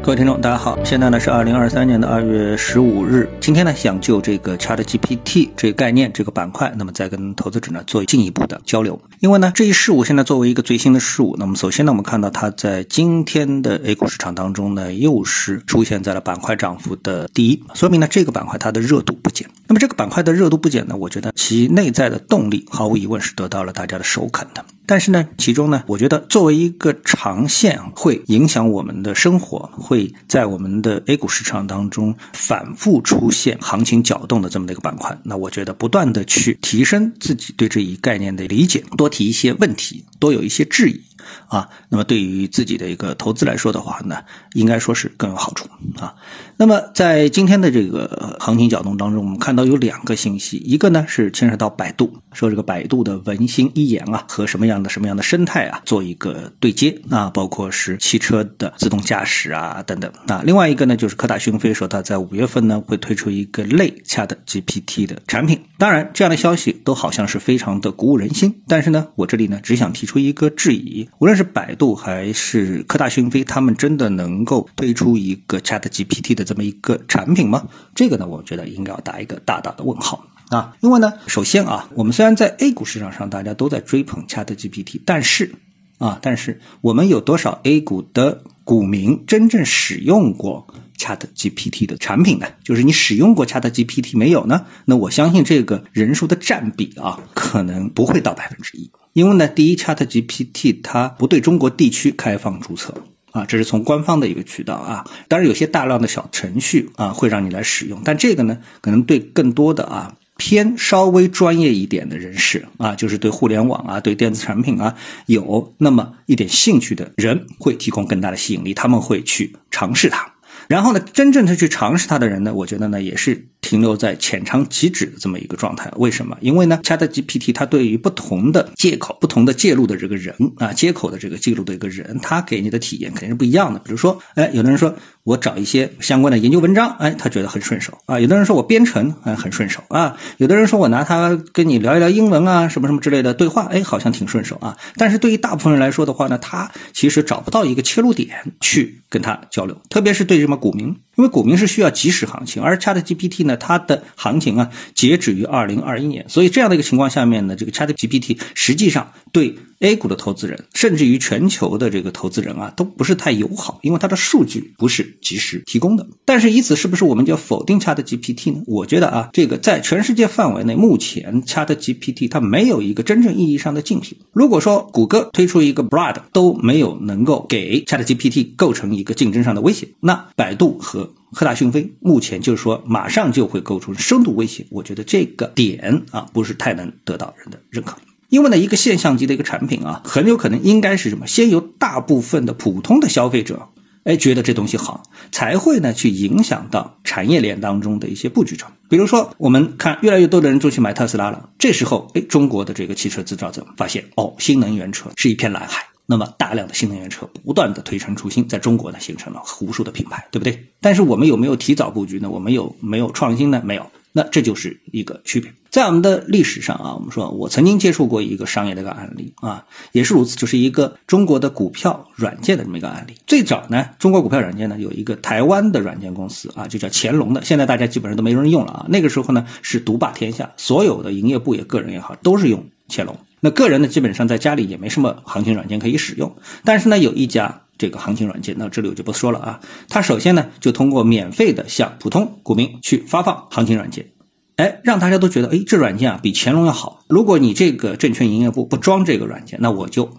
各位听众，大家好，现在呢是二零二三年的二月十五日。今天呢，想就这个 Chat GPT 这个概念、这个板块，那么再跟投资者呢做进一步的交流。因为呢，这一事物现在作为一个最新的事物，那么首先呢，我们看到它在今天的 A 股市场当中呢，又是出现在了板块涨幅的第一，说明呢这个板块它的热度不减。那么这个板块的热度不减呢，我觉得其内在的动力毫无疑问是得到了大家的首肯的。但是呢，其中呢，我觉得作为一个长线会影响我们的生活，会在我们的 A 股市场当中反复出现行情搅动的这么的一个板块，那我觉得不断的去提升自己对这一概念的理解，多提一些问题，多有一些质疑。啊，那么对于自己的一个投资来说的话呢，应该说是更有好处啊。那么在今天的这个行情搅动当中，我们看到有两个信息，一个呢是牵扯到百度，说这个百度的文心一言啊和什么样的什么样的生态啊做一个对接啊，包括是汽车的自动驾驶啊等等啊。另外一个呢就是科大讯飞说它在五月份呢会推出一个类 Chat GPT 的产品。当然，这样的消息都好像是非常的鼓舞人心，但是呢，我这里呢只想提出一个质疑。无论是百度还是科大讯飞，他们真的能够推出一个 Chat GPT 的这么一个产品吗？这个呢，我觉得应该要打一个大大的问号啊！因为呢，首先啊，我们虽然在 A 股市场上大家都在追捧 Chat GPT，但是啊，但是我们有多少 A 股的股民真正使用过 Chat GPT 的产品呢？就是你使用过 Chat GPT 没有呢？那我相信这个人数的占比啊，可能不会到百分之一。因为呢，第一，Chat GPT 它不对中国地区开放注册啊，这是从官方的一个渠道啊。当然，有些大量的小程序啊会让你来使用，但这个呢，可能对更多的啊偏稍微专业一点的人士啊，就是对互联网啊、对电子产品啊有那么一点兴趣的人，会提供更大的吸引力，他们会去尝试它。然后呢，真正的去尝试它的人呢，我觉得呢也是。停留在浅尝即止的这么一个状态，为什么？因为呢，Chat GPT 它对于不同的接口、不同的介入的这个人啊，接口的这个记录的一个人，他给你的体验肯定是不一样的。比如说，哎，有的人说我找一些相关的研究文章，哎，他觉得很顺手啊；有的人说我编程，哎，很顺手啊；有的人说我拿它跟你聊一聊英文啊，什么什么之类的对话，哎，好像挺顺手啊。但是对于大部分人来说的话呢，他其实找不到一个切入点去跟他交流，特别是对什么股民。因为股民是需要即时行情，而 Chat GPT 呢，它的行情啊截止于二零二一年，所以这样的一个情况下面呢，这个 Chat GPT 实际上对。A 股的投资人，甚至于全球的这个投资人啊，都不是太友好，因为它的数据不是及时提供的。但是以此是不是我们就要否定 Chat GPT 呢？我觉得啊，这个在全世界范围内，目前 Chat GPT 它没有一个真正意义上的竞品。如果说谷歌推出一个 Bard 都没有能够给 Chat GPT 构成一个竞争上的威胁，那百度和科大讯飞目前就是说马上就会构成深度威胁。我觉得这个点啊，不是太能得到人的认可。因为呢，一个现象级的一个产品啊，很有可能应该是什么？先由大部分的普通的消费者，哎，觉得这东西好，才会呢去影响到产业链当中的一些布局者。比如说，我们看越来越多的人就去买特斯拉了，这时候，哎，中国的这个汽车制造者发现，哦，新能源车是一片蓝海，那么大量的新能源车不断的推陈出新，在中国呢形成了无数的品牌，对不对？但是我们有没有提早布局呢？我们有没有创新呢？没有。那这就是一个区别，在我们的历史上啊，我们说我曾经接触过一个商业的一个案例啊，也是如此，就是一个中国的股票软件的这么一个案例。最早呢，中国股票软件呢有一个台湾的软件公司啊，就叫乾隆的，现在大家基本上都没人用了啊。那个时候呢是独霸天下，所有的营业部也个人也好，都是用乾隆。那个人呢基本上在家里也没什么行情软件可以使用，但是呢有一家。这个行情软件，那这里我就不说了啊。他首先呢，就通过免费的向普通股民去发放行情软件，哎，让大家都觉得，哎，这软件啊比乾隆要好。如果你这个证券营业部不装这个软件，那我就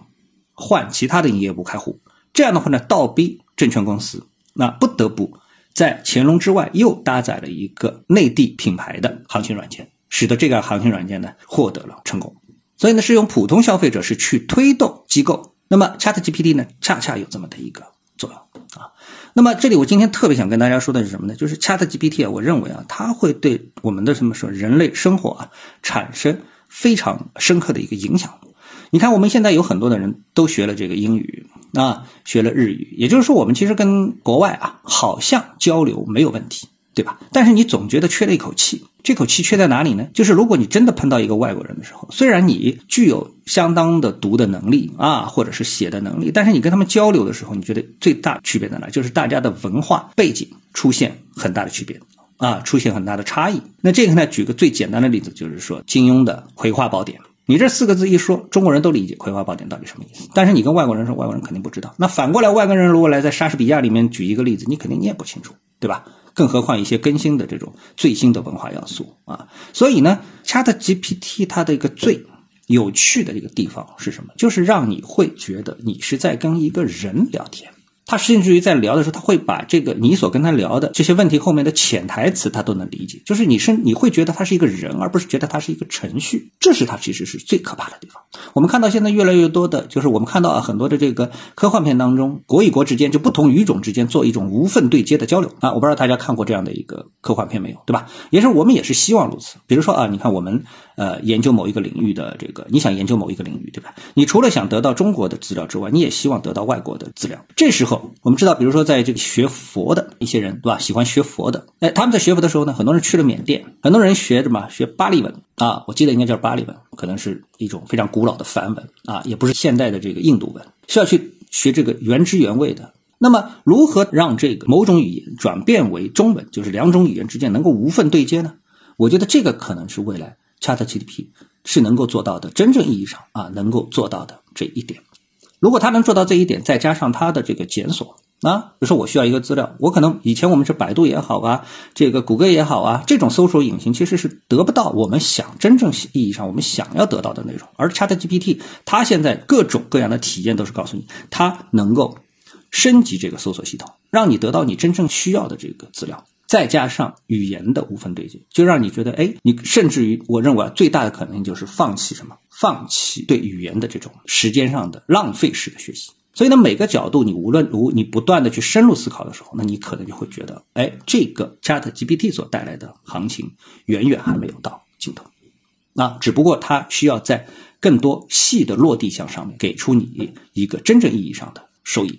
换其他的营业部开户。这样的话呢，倒逼证券公司，那不得不在乾隆之外又搭载了一个内地品牌的行情软件，使得这个行情软件呢获得了成功。所以呢，是用普通消费者是去推动机构。那么 Chat GPT 呢，恰恰有这么的一个作用啊。那么这里我今天特别想跟大家说的是什么呢？就是 Chat GPT 啊，我认为啊，它会对我们的什么说人类生活啊产生非常深刻的一个影响。你看，我们现在有很多的人都学了这个英语啊，学了日语，也就是说，我们其实跟国外啊好像交流没有问题。对吧？但是你总觉得缺了一口气，这口气缺在哪里呢？就是如果你真的碰到一个外国人的时候，虽然你具有相当的读的能力啊，或者是写的能力，但是你跟他们交流的时候，你觉得最大区别在哪？就是大家的文化背景出现很大的区别啊，出现很大的差异。那这个呢，举个最简单的例子，就是说金庸的《葵花宝典》。你这四个字一说，中国人都理解《葵花宝典》到底什么意思。但是你跟外国人说，外国人肯定不知道。那反过来，外国人如果来在莎士比亚里面举一个例子，你肯定你也不清楚，对吧？更何况一些更新的这种最新的文化要素啊。所以呢，Chat GPT 它的一个最有趣的一个地方是什么？就是让你会觉得你是在跟一个人聊天。他甚至于在聊的时候，他会把这个你所跟他聊的这些问题后面的潜台词，他都能理解。就是你是你会觉得他是一个人，而不是觉得他是一个程序。这是他其实是最可怕的地方。我们看到现在越来越多的，就是我们看到啊很多的这个科幻片当中，国与国之间就不同语种之间做一种无缝对接的交流啊。我不知道大家看过这样的一个科幻片没有，对吧？也是我们也是希望如此。比如说啊，你看我们呃研究某一个领域的这个，你想研究某一个领域，对吧？你除了想得到中国的资料之外，你也希望得到外国的资料。这时候我们知道，比如说在这个学佛的一些人，对吧？喜欢学佛的，哎，他们在学佛的时候呢，很多人去了缅甸，很多人学什么？学巴利文啊，我记得应该叫巴利文，可能是一种非常古老的梵文啊，也不是现代的这个印度文，需要去学这个原汁原味的。那么，如何让这个某种语言转变为中文，就是两种语言之间能够无缝对接呢？我觉得这个可能是未来 ChatGPT 是能够做到的，真正意义上啊，能够做到的这一点。如果他能做到这一点，再加上他的这个检索啊，比如说我需要一个资料，我可能以前我们是百度也好啊，这个谷歌也好啊，这种搜索引擎其实是得不到我们想真正意义上我们想要得到的内容。而 ChatGPT 它现在各种各样的体验都是告诉你，它能够升级这个搜索系统，让你得到你真正需要的这个资料。再加上语言的无缝对接，就让你觉得，哎，你甚至于，我认为最大的可能性就是放弃什么？放弃对语言的这种时间上的浪费式的学习。所以呢，每个角度你无论如你不断的去深入思考的时候，那你可能就会觉得，哎，这个 Chat GPT 所带来的行情远远还没有到尽头。那只不过它需要在更多细的落地项上面给出你一个真正意义上的收益。